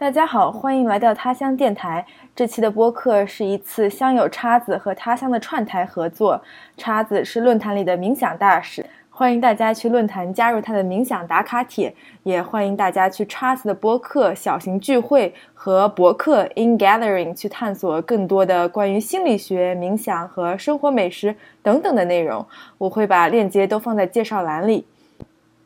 大家好，欢迎来到他乡电台。这期的播客是一次乡友叉子和他乡的串台合作。叉子是论坛里的冥想大使，欢迎大家去论坛加入他的冥想打卡帖，也欢迎大家去叉子的播客小型聚会和博客 In Gathering 去探索更多的关于心理学、冥想和生活美食等等的内容。我会把链接都放在介绍栏里。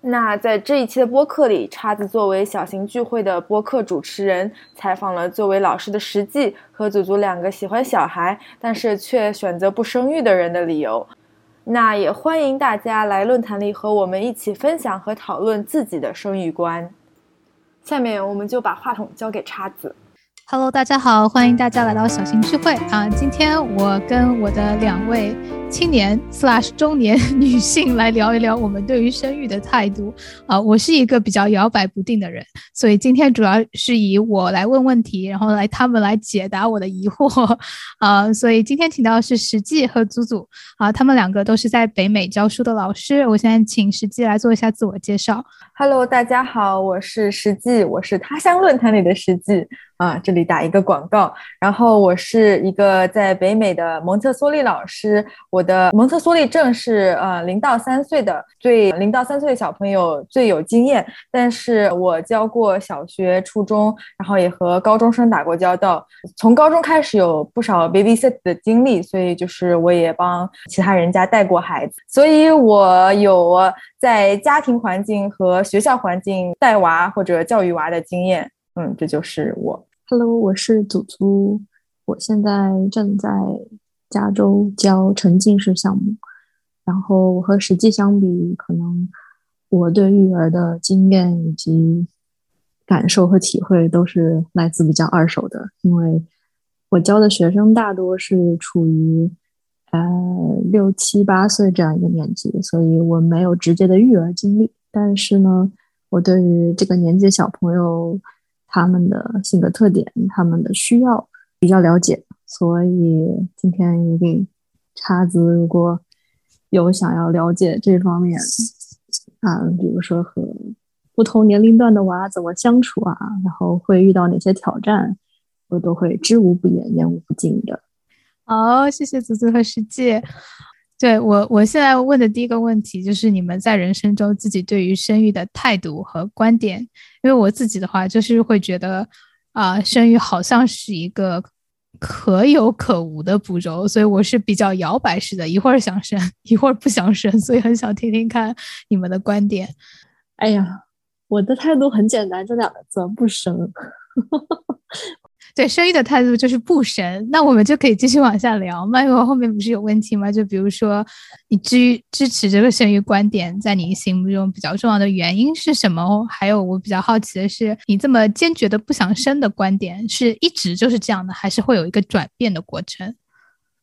那在这一期的播客里，叉子作为小型聚会的播客主持人，采访了作为老师的实际和祖祖两个喜欢小孩，但是却选择不生育的人的理由。那也欢迎大家来论坛里和我们一起分享和讨论自己的生育观。下面我们就把话筒交给叉子。Hello，大家好，欢迎大家来到小型聚会啊！今天我跟我的两位青年中年女性来聊一聊我们对于生育的态度啊。我是一个比较摇摆不定的人，所以今天主要是以我来问问题，然后来他们来解答我的疑惑啊。所以今天请到的是实际和祖祖啊，他们两个都是在北美教书的老师。我现在请实际来做一下自我介绍。Hello，大家好，我是实际，我是他乡论坛里的实际。啊，这里打一个广告。然后我是一个在北美的蒙特梭利老师，我的蒙特梭利证是呃零到三岁的，对零到三岁的小朋友最有经验。但是我教过小学、初中，然后也和高中生打过交道。从高中开始有不少 babysit 的经历，所以就是我也帮其他人家带过孩子，所以我有在家庭环境和学校环境带娃或者教育娃的经验。嗯，这就是我。Hello，我是祖祖，我现在正在加州教沉浸式项目。然后我和实际相比，可能我对育儿的经验以及感受和体会都是来自比较二手的，因为我教的学生大多是处于呃六七八岁这样一个年纪，所以我没有直接的育儿经历。但是呢，我对于这个年纪的小朋友。他们的性格特点，他们的需要比较了解，所以今天一定叉子如果有想要了解这方面啊，比如说和不同年龄段的娃怎么相处啊，然后会遇到哪些挑战，我都会知无不言，言无不尽的。好，谢谢子子和世界。对我，我现在问的第一个问题就是你们在人生中自己对于生育的态度和观点。因为我自己的话，就是会觉得啊，生育好像是一个可有可无的步骤，所以我是比较摇摆式的，一会儿想生，一会儿不想生，所以很想听听看你们的观点。哎呀，我的态度很简单，就两个字：不生。对生育的态度就是不生，那我们就可以继续往下聊嘛。因为后面不是有问题吗？就比如说，你支支持这个生育观点，在你心目中比较重要的原因是什么？还有我比较好奇的是，你这么坚决的不想生的观点，是一直就是这样的，还是会有一个转变的过程？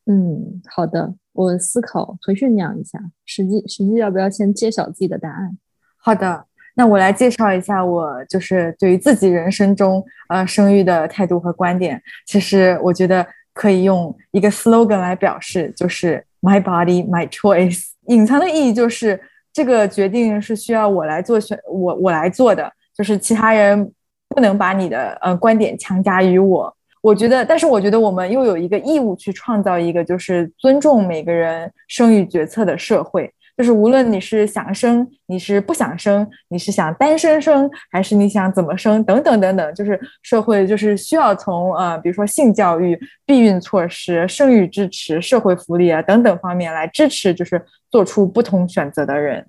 嗯，好的，我思考和酝酿一下。实际实际要不要先揭晓自己的答案？好的。那我来介绍一下我就是对于自己人生中呃生育的态度和观点。其实我觉得可以用一个 slogan 来表示，就是 My body, my choice。隐藏的意义就是这个决定是需要我来做选，我我来做的，就是其他人不能把你的呃观点强加于我。我觉得，但是我觉得我们又有一个义务去创造一个就是尊重每个人生育决策的社会。就是无论你是想生，你是不想生，你是想单身生，还是你想怎么生，等等等等，就是社会就是需要从呃，比如说性教育、避孕措施、生育支持、社会福利啊等等方面来支持，就是做出不同选择的人。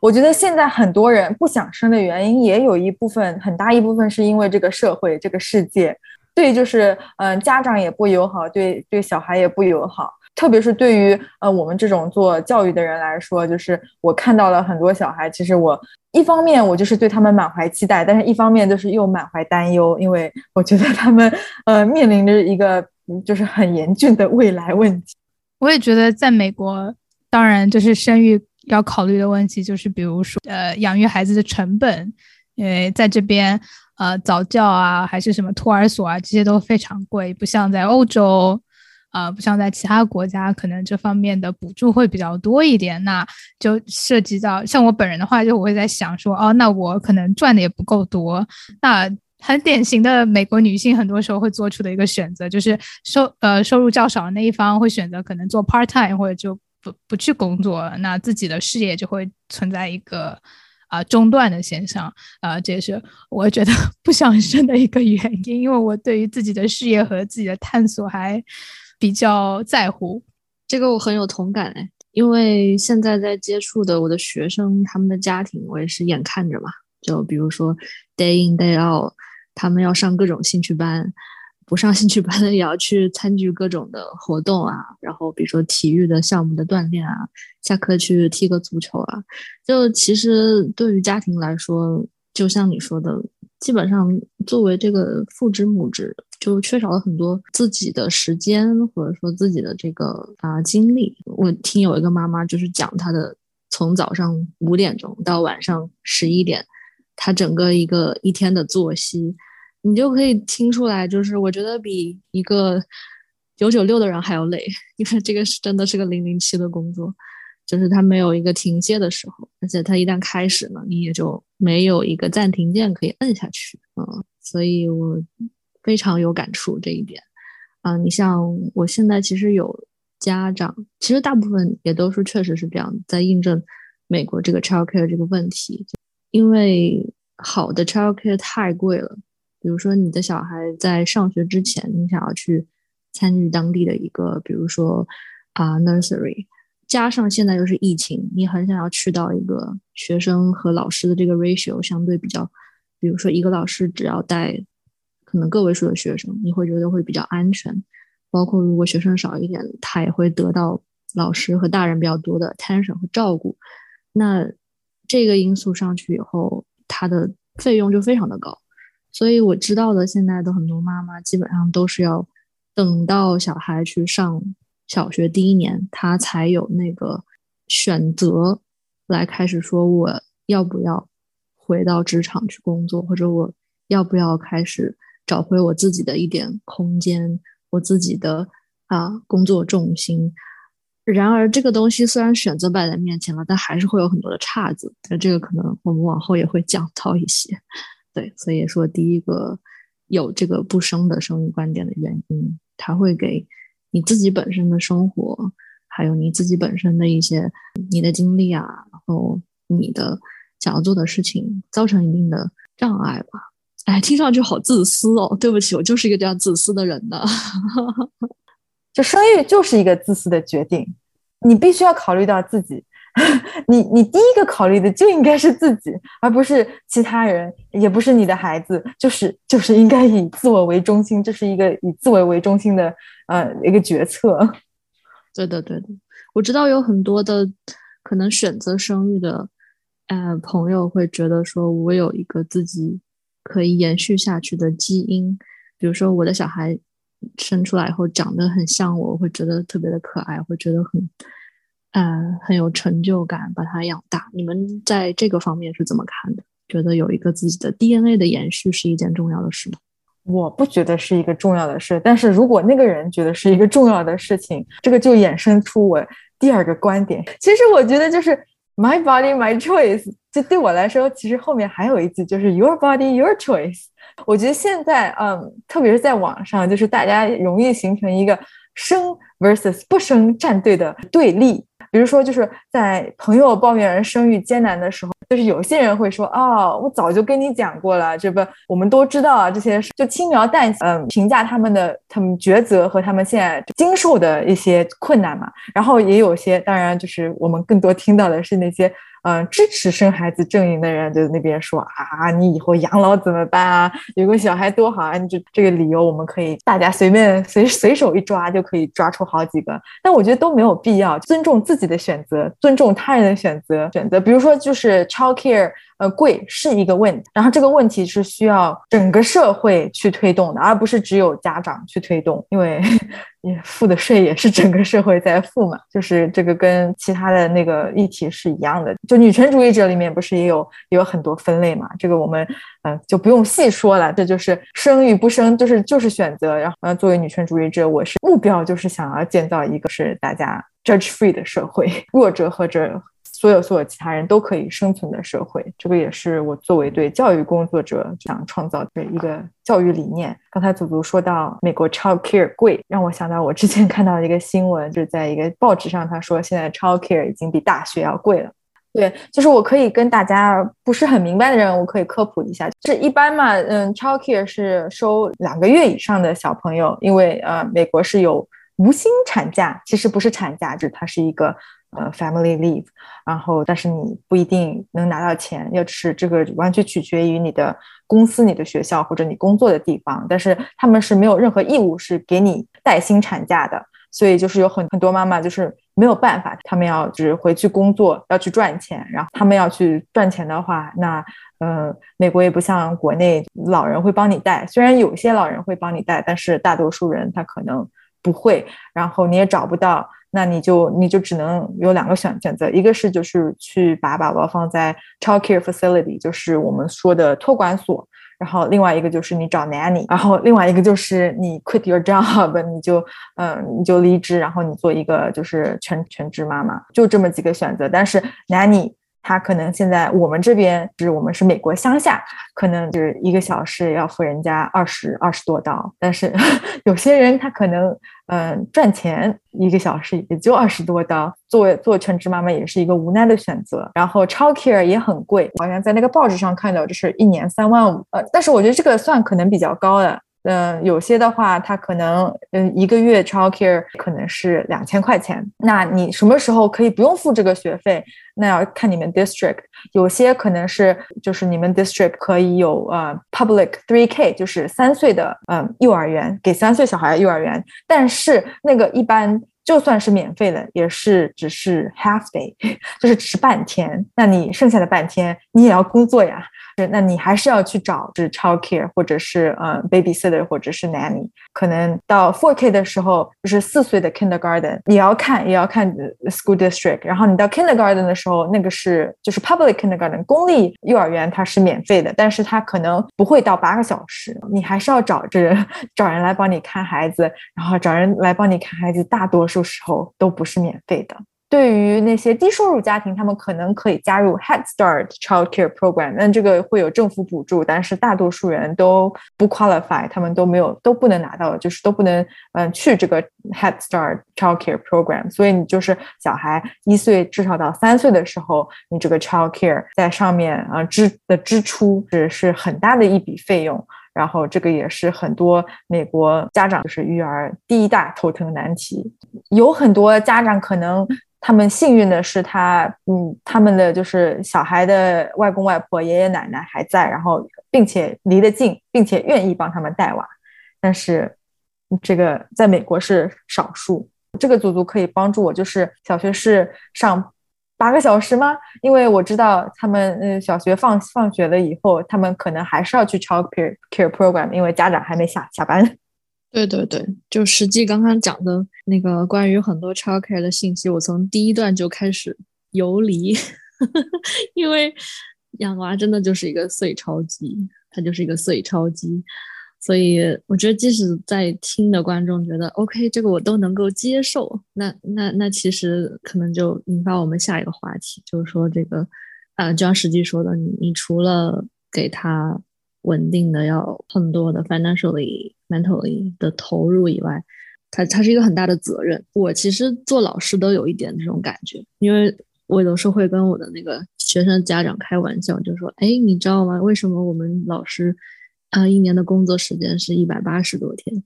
我觉得现在很多人不想生的原因，也有一部分很大一部分是因为这个社会、这个世界对，就是嗯，家长也不友好，对对小孩也不友好。特别是对于呃我们这种做教育的人来说，就是我看到了很多小孩，其实我一方面我就是对他们满怀期待，但是一方面就是又满怀担忧，因为我觉得他们呃面临着一个就是很严峻的未来问题。我也觉得在美国，当然就是生育要考虑的问题，就是比如说呃养育孩子的成本，因为在这边呃早教啊还是什么托儿所啊这些都非常贵，不像在欧洲。啊，不像在其他国家，可能这方面的补助会比较多一点。那就涉及到像我本人的话，就我会在想说，哦，那我可能赚的也不够多。那很典型的美国女性，很多时候会做出的一个选择，就是收呃收入较少的那一方会选择可能做 part time 或者就不不去工作，那自己的事业就会存在一个啊中断的现象啊，这也是我觉得 不想生的一个原因，因为我对于自己的事业和自己的探索还比较在乎。这个我很有同感哎，因为现在在接触的我的学生，他们的家庭我也是眼看着嘛，就比如说 day in day out。他们要上各种兴趣班，不上兴趣班的也要去参与各种的活动啊。然后比如说体育的项目的锻炼啊，下课去踢个足球啊。就其实对于家庭来说，就像你说的，基本上作为这个父职母职，就缺少了很多自己的时间，或者说自己的这个啊精力。我听有一个妈妈就是讲她的，从早上五点钟到晚上十一点。他整个一个一天的作息，你就可以听出来，就是我觉得比一个九九六的人还要累，因为这个是真的是个零零七的工作，就是他没有一个停歇的时候，而且他一旦开始了，你也就没有一个暂停键可以摁下去，嗯，所以我非常有感触这一点，啊，你像我现在其实有家长，其实大部分也都是确实是这样，在印证美国这个 childcare 这个问题。因为好的 childcare 太贵了，比如说你的小孩在上学之前，你想要去参与当地的一个，比如说啊 nursery，加上现在又是疫情，你很想要去到一个学生和老师的这个 ratio 相对比较，比如说一个老师只要带可能个位数的学生，你会觉得会比较安全，包括如果学生少一点，他也会得到老师和大人比较多的 attention 和照顾，那。这个因素上去以后，它的费用就非常的高，所以我知道的现在的很多妈妈基本上都是要等到小孩去上小学第一年，他才有那个选择来开始说我要不要回到职场去工作，或者我要不要开始找回我自己的一点空间，我自己的啊工作重心。然而，这个东西虽然选择摆在面前了，但还是会有很多的岔子。那这个可能我们往后也会讲到一些。对，所以说第一个有这个不生的生育观点的原因，它会给你自己本身的生活，还有你自己本身的一些你的经历啊，然后你的想要做的事情，造成一定的障碍吧。哎，听上去好自私哦。对不起，我就是一个这样自私的人呢。就生育就是一个自私的决定，你必须要考虑到自己，你你第一个考虑的就应该是自己，而不是其他人，也不是你的孩子，就是就是应该以自我为中心，这是一个以自我为中心的呃一个决策。对的，对的，我知道有很多的可能选择生育的呃朋友会觉得说，我有一个自己可以延续下去的基因，比如说我的小孩。生出来以后长得很像我，会觉得特别的可爱，会觉得很，呃，很有成就感，把它养大。你们在这个方面是怎么看的？觉得有一个自己的 DNA 的延续是一件重要的事吗？我不觉得是一个重要的事，但是如果那个人觉得是一个重要的事情，这个就衍生出我第二个观点。其实我觉得就是 My body, my choice。就对我来说，其实后面还有一句，就是 Your body, your choice。我觉得现在，嗯，特别是在网上，就是大家容易形成一个生 versus 不生战队的对立。比如说，就是在朋友抱怨生育艰难的时候，就是有些人会说：“哦，我早就跟你讲过了，这不我们都知道啊，这些就轻描淡写，嗯，评价他们的他们抉择和他们现在经受的一些困难嘛。”然后也有些，当然就是我们更多听到的是那些。嗯，支持生孩子阵营的人就那边说啊，你以后养老怎么办啊？有个小孩多好啊！你就这个理由，我们可以大家随便随随手一抓就可以抓出好几个。但我觉得都没有必要，尊重自己的选择，尊重他人的选择。选择，比如说就是 child care。呃，贵是一个问题，然后这个问题是需要整个社会去推动的，而不是只有家长去推动，因为你付的税也是整个社会在付嘛。就是这个跟其他的那个议题是一样的。就女权主义者里面不是也有也有很多分类嘛？这个我们嗯就不用细说了。这就是生与不生，就是就是选择。然后呃，作为女权主义者，我是目标就是想要建造一个是大家 judge free 的社会，弱者或者。所有所有其他人都可以生存的社会。这个也是我作为对教育工作者想创造的一个教育理念。刚才祖祖说到美国 child care 贵，让我想到我之前看到一个新闻，就是在一个报纸上，他说现在 child care 已经比大学要贵了。对，就是我可以跟大家不是很明白的人，我可以科普一下。就是一般嘛，嗯，child care 是收两个月以上的小朋友，因为呃，美国是有无薪产假，其实不是产假，就它是一个呃 family leave。然后，但是你不一定能拿到钱，要是这个完全取决于你的公司、你的学校或者你工作的地方。但是他们是没有任何义务是给你带薪产假的。所以就是有很很多妈妈就是没有办法，他们要就是回去工作，要去赚钱。然后他们要去赚钱的话，那呃，美国也不像国内老人会帮你带，虽然有些老人会帮你带，但是大多数人他可能不会。然后你也找不到，那你就你就只能有两个选选择，一个是就是去把宝宝放在 child care facility，就是我们说的托管所。然后另外一个就是你找 nanny，然后另外一个就是你 quit your job，你就嗯你就离职，然后你做一个就是全全职妈妈，就这么几个选择。但是 nanny 他可能现在我们这边就是我们是美国乡下，可能就是一个小时要付人家二十二十多刀，但是 有些人他可能。嗯，赚钱一个小时也就二十多刀，作为做全职妈妈也是一个无奈的选择。然后 childcare 也很贵，好像在那个报纸上看到，就是一年三万五。呃，但是我觉得这个算可能比较高的。嗯，有些的话，他可能嗯一个月 childcare 可能是两千块钱。那你什么时候可以不用付这个学费？那要看你们 district。有些可能是就是你们 district 可以有呃 public three k，就是三岁的嗯幼儿园给三岁小孩幼儿园。但是那个一般就算是免费的，也是只是 half day，就是只是半天。那你剩下的半天你也要工作呀。那你还是要去找是 child care 或者是呃 babysitter 或者是 nanny，可能到 four k 的时候就是四岁的 kindergarten，也要看也要看 school district，然后你到 kindergarten 的时候，那个是就是 public kindergarten 公立幼儿园它是免费的，但是它可能不会到八个小时，你还是要找这 找人来帮你看孩子，然后找人来帮你看孩子，大多数时候都不是免费的。对于那些低收入家庭，他们可能可以加入 Head Start Child Care Program，那这个会有政府补助，但是大多数人都不 qualify，他们都没有都不能拿到，就是都不能嗯去这个 Head Start Child Care Program。所以你就是小孩一岁至少到三岁的时候，你这个 Child Care 在上面啊支的支出是是很大的一笔费用，然后这个也是很多美国家长就是育儿第一大头疼难题，有很多家长可能。他们幸运的是，他嗯，他们的就是小孩的外公外婆、爷爷奶奶还在，然后并且离得近，并且愿意帮他们带娃。但是这个在美国是少数。这个足足可以帮助我，就是小学是上八个小时吗？因为我知道他们嗯，小学放放学了以后，他们可能还是要去 child care care program，因为家长还没下下班。对对对，就实际刚刚讲的那个关于很多 childcare 的信息，我从第一段就开始游离，因为养娃真的就是一个碎钞机，它就是一个碎钞机，所以我觉得即使在听的观众觉得 OK，这个我都能够接受，那那那其实可能就引发我们下一个话题，就是说这个呃，就像实际说的，你你除了给他。稳定的要很多的 financially mentally 的投入以外，它它是一个很大的责任。我其实做老师都有一点这种感觉，因为我有时候会跟我的那个学生家长开玩笑，就说：“哎，你知道吗？为什么我们老师啊一年的工作时间是一百八十多天？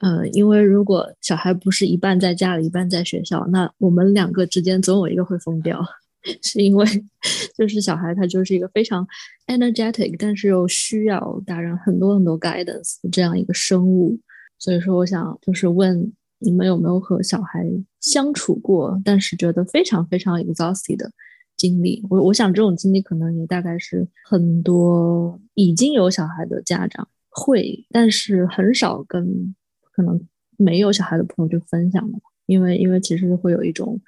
呃，因为如果小孩不是一半在家里，一半在学校，那我们两个之间总有一个会疯掉。”是因为，就是小孩他就是一个非常 energetic，但是又需要大人很多很多 guidance 这样一个生物。所以说，我想就是问你们有没有和小孩相处过，但是觉得非常非常 exhausted 的经历？我我想这种经历可能也大概是很多已经有小孩的家长会，但是很少跟可能没有小孩的朋友去分享的，因为因为其实会有一种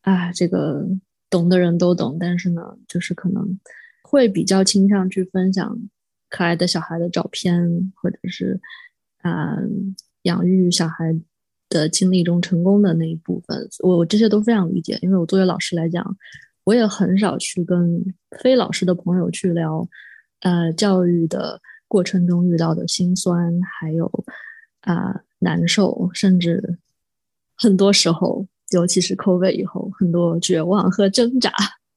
啊这个。懂的人都懂，但是呢，就是可能会比较倾向去分享可爱的小孩的照片，或者是嗯养育小孩的经历中成功的那一部分。我我这些都非常理解，因为我作为老师来讲，我也很少去跟非老师的朋友去聊，呃，教育的过程中遇到的辛酸，还有啊难受，甚至很多时候，尤其是 COVID 以后，很多绝望和挣扎。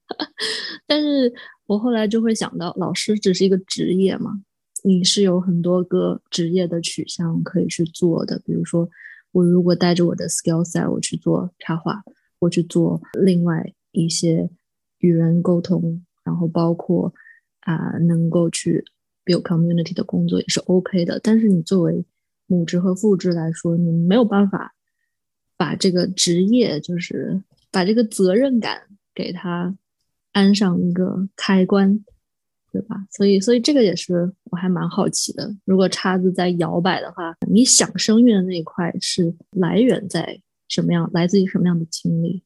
但是我后来就会想到，老师只是一个职业嘛，你是有很多个职业的取向可以去做的。比如说，我如果带着我的 skill set，我去做插画，我去做另外一些与人沟通，然后包括啊能够去 build community 的工作也是 OK 的。但是你作为母职和父职来说，你没有办法把这个职业，就是把这个责任感给他。安上一个开关，对吧？所以，所以这个也是我还蛮好奇的。如果叉子在摇摆的话，你想生育的那一块是来源在什么样？来自于什么样的经历？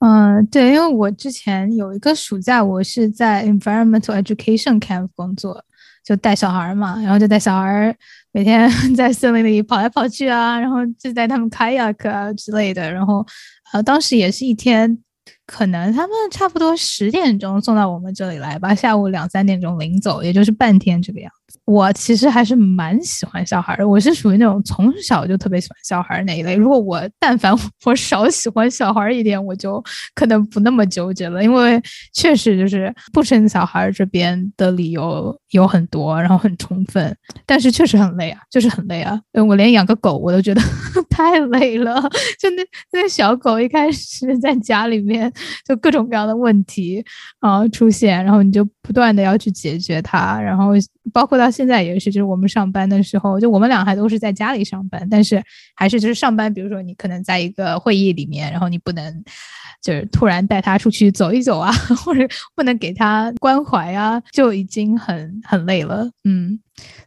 嗯，对，因为我之前有一个暑假，我是在 environmental education camp 工作，就带小孩嘛，然后就带小孩每天 在森林里跑来跑去啊，然后就带他们开 a 克啊之类的，然后呃，当时也是一天。可能他们差不多十点钟送到我们这里来吧，下午两三点钟领走，也就是半天这个样子。我其实还是蛮喜欢小孩的，我是属于那种从小就特别喜欢小孩那一类。如果我但凡我少喜欢小孩一点，我就可能不那么纠结了，因为确实就是不生小孩这边的理由有很多，然后很充分，但是确实很累啊，就是很累啊。我连养个狗我都觉得 太累了，就那那小狗一开始在家里面就各种各样的问题啊出现，然后你就不断的要去解决它，然后包括到。现在也是，就是我们上班的时候，就我们俩还都是在家里上班，但是还是就是上班。比如说你可能在一个会议里面，然后你不能就是突然带他出去走一走啊，或者不能给他关怀啊，就已经很很累了。嗯，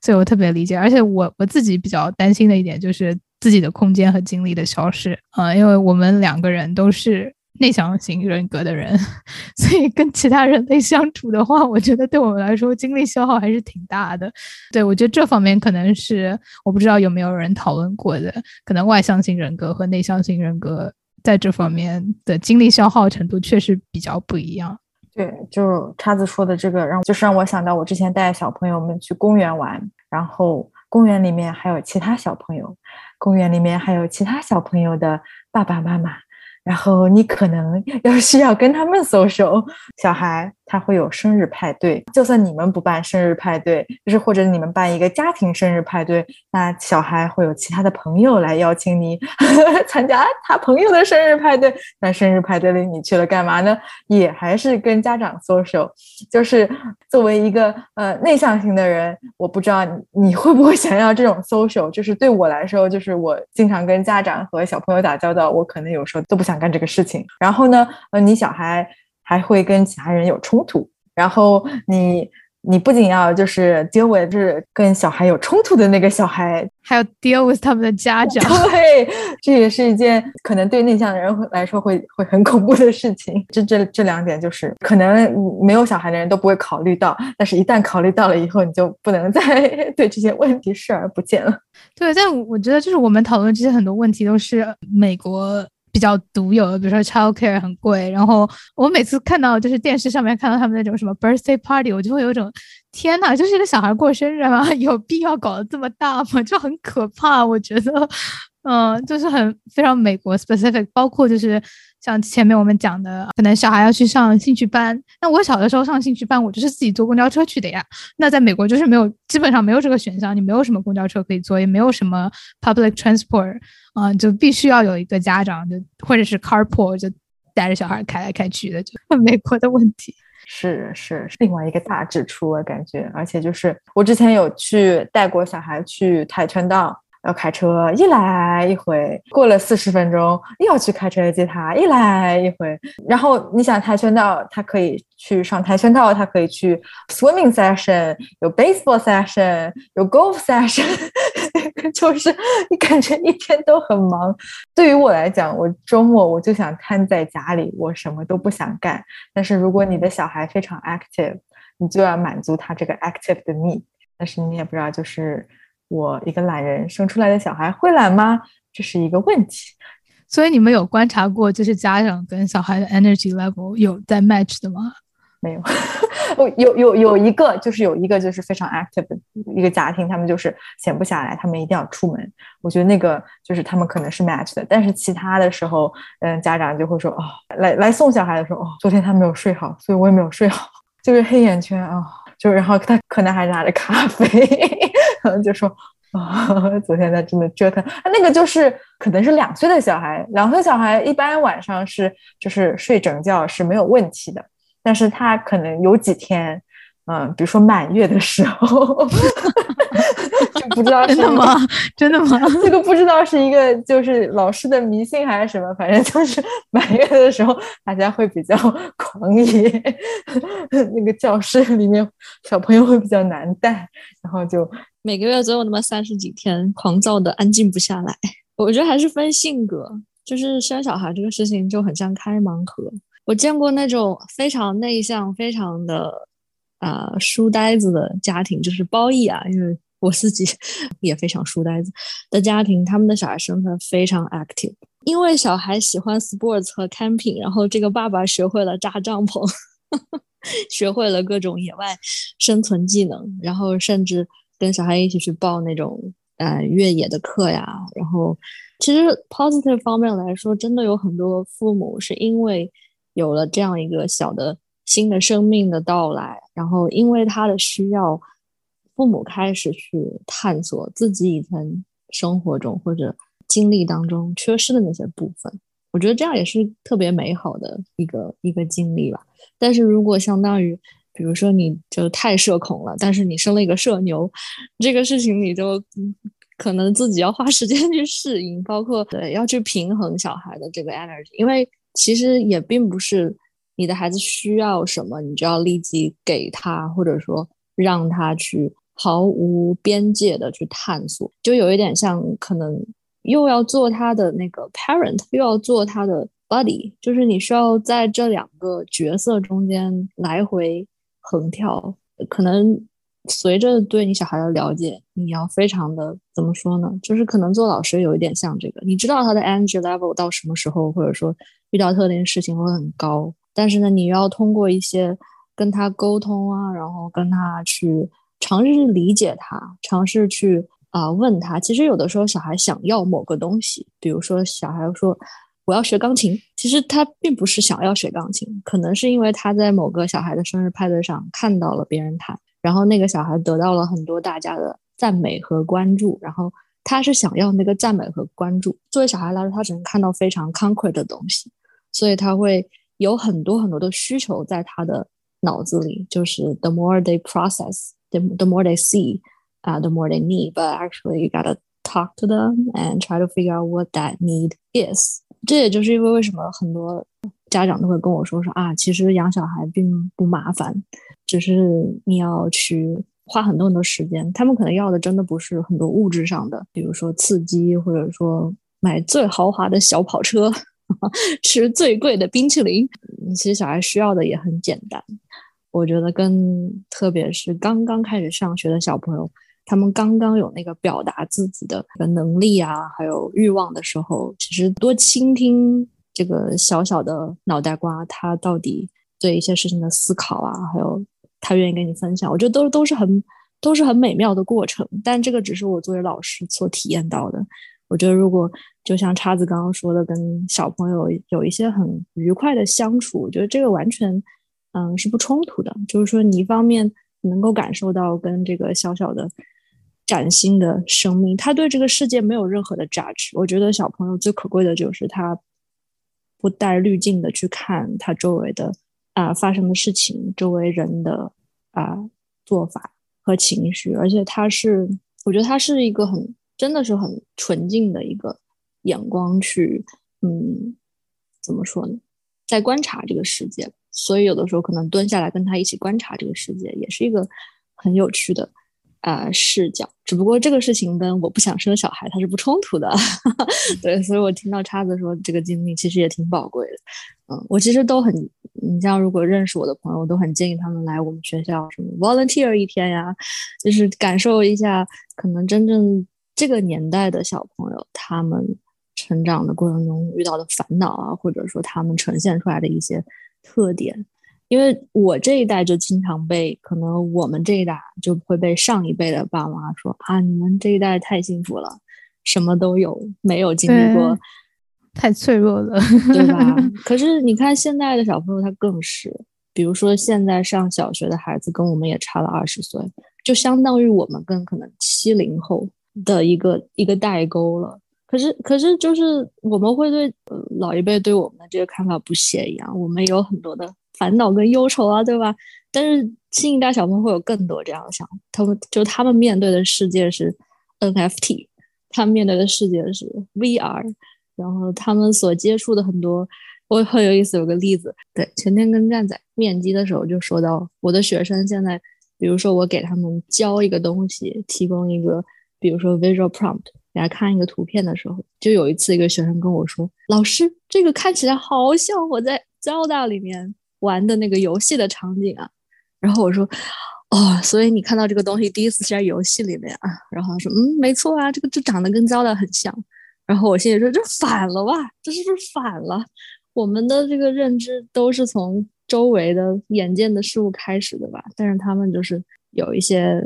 所以我特别理解。而且我我自己比较担心的一点就是自己的空间和精力的消失啊，因为我们两个人都是。内向型人格的人，所以跟其他人类相处的话，我觉得对我们来说精力消耗还是挺大的。对我觉得这方面可能是我不知道有没有人讨论过的，可能外向型人格和内向型人格在这方面的精力消耗程度确实比较不一样。对，就叉子说的这个，让就是让我想到我之前带小朋友们去公园玩，然后公园里面还有其他小朋友，公园里面还有其他小朋友的爸爸妈妈。然后你可能要需要跟他们 social，小孩他会有生日派对，就算你们不办生日派对，就是或者你们办一个家庭生日派对，那小孩会有其他的朋友来邀请你 参加他朋友的生日派对。那生日派对里你去了干嘛呢？也还是跟家长 social。就是作为一个呃内向型的人，我不知道你会不会想要这种 social。就是对我来说，就是我经常跟家长和小朋友打交道，我可能有时候都不想。干这个事情，然后呢，呃，你小孩还会跟其他人有冲突，然后你你不仅要就是 deal with 就是跟小孩有冲突的那个小孩，还要 deal with 他们的家长，对，这也是一件可能对内向的人来说会会很恐怖的事情。这这这两点就是可能没有小孩的人都不会考虑到，但是一旦考虑到了以后，你就不能再 对这些问题视而不见了。对，但我觉得就是我们讨论这些很多问题都是美国。比较独有的，比如说 child care 很贵，然后我每次看到就是电视上面看到他们那种什么 birthday party，我就会有一种天呐，就是一个小孩过生日啊？有必要搞得这么大吗？就很可怕，我觉得，嗯，就是很非常美国 specific，包括就是像前面我们讲的，可能小孩要去上兴趣班，那我小的时候上兴趣班，我就是自己坐公交车去的呀。那在美国就是没有，基本上没有这个选项，你没有什么公交车可以坐，也没有什么 public transport。啊，就必须要有一个家长，就或者是 carpool，就带着小孩开来开去的，就美国的问题。是是，另外一个大支出，我感觉，而且就是我之前有去带过小孩去跆拳道。要开车一来一回，过了四十分钟又要去开车接他，一来一回。然后你想跆拳道，他可以去上跆拳道，他可以去 swimming session，有 baseball session，有 golf session，就是你感觉一天都很忙。对于我来讲，我周末我就想瘫在家里，我什么都不想干。但是如果你的小孩非常 active，你就要满足他这个 active 的 need。但是你也不知道就是。我一个懒人生出来的小孩会懒吗？这是一个问题。所以你们有观察过，就是家长跟小孩的 energy level 有在 match 的吗？没有，我有有有一个，就是有一个就是非常 active 的一个家庭，他们就是闲不下来，他们一定要出门。我觉得那个就是他们可能是 match 的，但是其他的时候，嗯，家长就会说哦，来来送小孩的时候，哦，昨天他没有睡好，所以我也没有睡好，就是黑眼圈啊，就然后他可能还拿着咖啡，然后就说啊，昨天他真的折腾。那个就是可能是两岁的小孩，两岁小孩一般晚上是就是睡整觉是没有问题的。但是他可能有几天，嗯，比如说满月的时候，就不知道真的吗？真的吗？这个不知道是一个就是老师的迷信还是什么，反正就是满月的时候，大家会比较狂野，那个教室里面小朋友会比较难带，然后就每个月总有那么三十几天狂躁的安静不下来。我觉得还是分性格，就是生小孩这个事情就很像开盲盒。我见过那种非常内向、非常的啊书呆子的家庭，就是褒义啊，因为我自己 也非常书呆子的家庭，他们的小孩生的非常 active，因为小孩喜欢 sports 和 camping，然后这个爸爸学会了扎帐篷，学会了各种野外生存技能，然后甚至跟小孩一起去报那种呃越野的课呀，然后其实 positive 方面来说，真的有很多父母是因为。有了这样一个小的新的生命的到来，然后因为他的需要，父母开始去探索自己以前生活中或者经历当中缺失的那些部分。我觉得这样也是特别美好的一个一个经历吧。但是如果相当于，比如说你就太社恐了，但是你生了一个社牛，这个事情你就可能自己要花时间去适应，包括对要去平衡小孩的这个 energy，因为。其实也并不是你的孩子需要什么，你就要立即给他，或者说让他去毫无边界的去探索，就有一点像可能又要做他的那个 parent，又要做他的 buddy，就是你需要在这两个角色中间来回横跳，可能。随着对你小孩的了解，你要非常的怎么说呢？就是可能做老师有一点像这个，你知道他的 energy level 到什么时候，或者说遇到特定事情会很高，但是呢，你要通过一些跟他沟通啊，然后跟他去尝试理解他，尝试去啊问他。其实有的时候小孩想要某个东西，比如说小孩说我要学钢琴，其实他并不是想要学钢琴，可能是因为他在某个小孩的生日派对上看到了别人弹。然后那个小孩得到了很多大家的赞美和关注，然后他是想要那个赞美和关注。作为小孩来说，他只能看到非常 concrete 的东西，所以他会有很多很多的需求在他的脑子里。就是 the more they process the the more they see，啊，the more they need。But actually you gotta talk to them and try to figure out what that need is。这也就是因为为什么很多家长都会跟我说说啊，其实养小孩并不麻烦。只是你要去花很多很多时间，他们可能要的真的不是很多物质上的，比如说刺激，或者说买最豪华的小跑车，吃最贵的冰淇淋。其实小孩需要的也很简单，我觉得跟特别是刚刚开始上学的小朋友，他们刚刚有那个表达自己的能力啊，还有欲望的时候，其实多倾听这个小小的脑袋瓜，他到底对一些事情的思考啊，还有。他愿意跟你分享，我觉得都都是很都是很美妙的过程。但这个只是我作为老师所体验到的。我觉得如果就像叉子刚刚说的，跟小朋友有一些很愉快的相处，我觉得这个完全嗯是不冲突的。就是说，你一方面能够感受到跟这个小小的崭新的生命，他对这个世界没有任何的 judge。我觉得小朋友最可贵的就是他不带滤镜的去看他周围的。啊，发生的事情，周围人的啊做法和情绪，而且他是，我觉得他是一个很，真的是很纯净的一个眼光去，嗯，怎么说呢，在观察这个世界，所以有的时候可能蹲下来跟他一起观察这个世界，也是一个很有趣的。啊，视角，只不过这个事情跟我不想生小孩它是不冲突的，对，所以我听到叉子说这个经历其实也挺宝贵的，嗯，我其实都很，你像如果认识我的朋友，我都很建议他们来我们学校什么 volunteer 一天呀，就是感受一下可能真正这个年代的小朋友他们成长的过程中遇到的烦恼啊，或者说他们呈现出来的一些特点。因为我这一代就经常被，可能我们这一代就会被上一辈的爸妈说啊，你们这一代太幸福了，什么都有，没有经历过，太脆弱了，对吧？可是你看现在的小朋友，他更是，比如说现在上小学的孩子，跟我们也差了二十岁，就相当于我们跟可能七零后的一个一个代沟了。可是，可是就是我们会对老一辈对我们的这个看法不屑一样，我们有很多的。烦恼跟忧愁啊，对吧？但是新一代小朋友会有更多这样的想法，他们就他们面对的世界是 NFT，他们面对的世界是 VR，然后他们所接触的很多，我很有意思。有个例子，对，前天跟站仔面基的时候就说到，我的学生现在，比如说我给他们教一个东西，提供一个，比如说 visual prompt，给他看一个图片的时候，就有一次一个学生跟我说，老师，这个看起来好像我在 Zelda 里面。玩的那个游戏的场景啊，然后我说，哦，所以你看到这个东西第一次是在游戏里面啊，然后他说，嗯，没错啊，这个就长得跟胶带很像，然后我心里说，这反了吧，这是不是反了？我们的这个认知都是从周围的眼见的事物开始的吧，但是他们就是有一些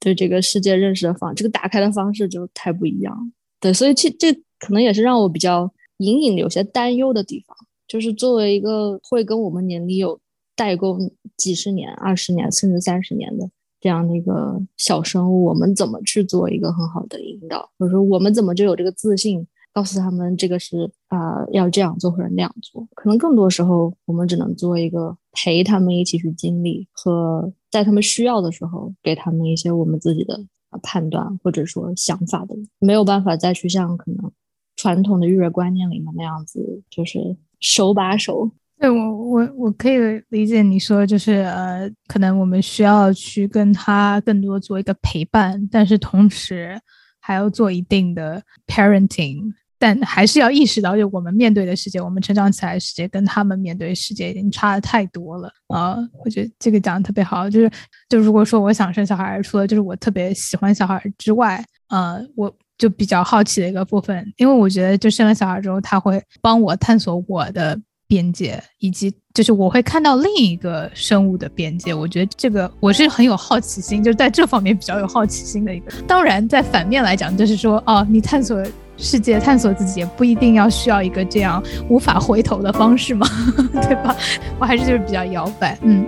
对这个世界认识的方，这个打开的方式就太不一样，对，所以这这可能也是让我比较隐隐有些担忧的地方。就是作为一个会跟我们年龄有代沟几十年、二十年甚至三十年的这样的一个小生物，我们怎么去做一个很好的引导？或者说，我们怎么就有这个自信，告诉他们这个是啊要这样做或者那样做？可能更多时候，我们只能做一个陪他们一起去经历，和在他们需要的时候给他们一些我们自己的判断或者说想法的，没有办法再去像可能传统的育儿观念里面那样子，就是。手把手，对我我我可以理解你说，就是呃，可能我们需要去跟他更多做一个陪伴，但是同时还要做一定的 parenting，但还是要意识到，就我们面对的世界，我们成长起来的世界跟他们面对的世界已经差的太多了啊！我觉得这个讲的特别好，就是就如果说我想生小孩，除了就是我特别喜欢小孩之外，呃，我。就比较好奇的一个部分，因为我觉得就生了小孩之后，他会帮我探索我的边界，以及就是我会看到另一个生物的边界。我觉得这个我是很有好奇心，就是在这方面比较有好奇心的一个。当然，在反面来讲，就是说哦，你探索世界、探索自己，也不一定要需要一个这样无法回头的方式嘛，对吧？我还是就是比较摇摆，嗯。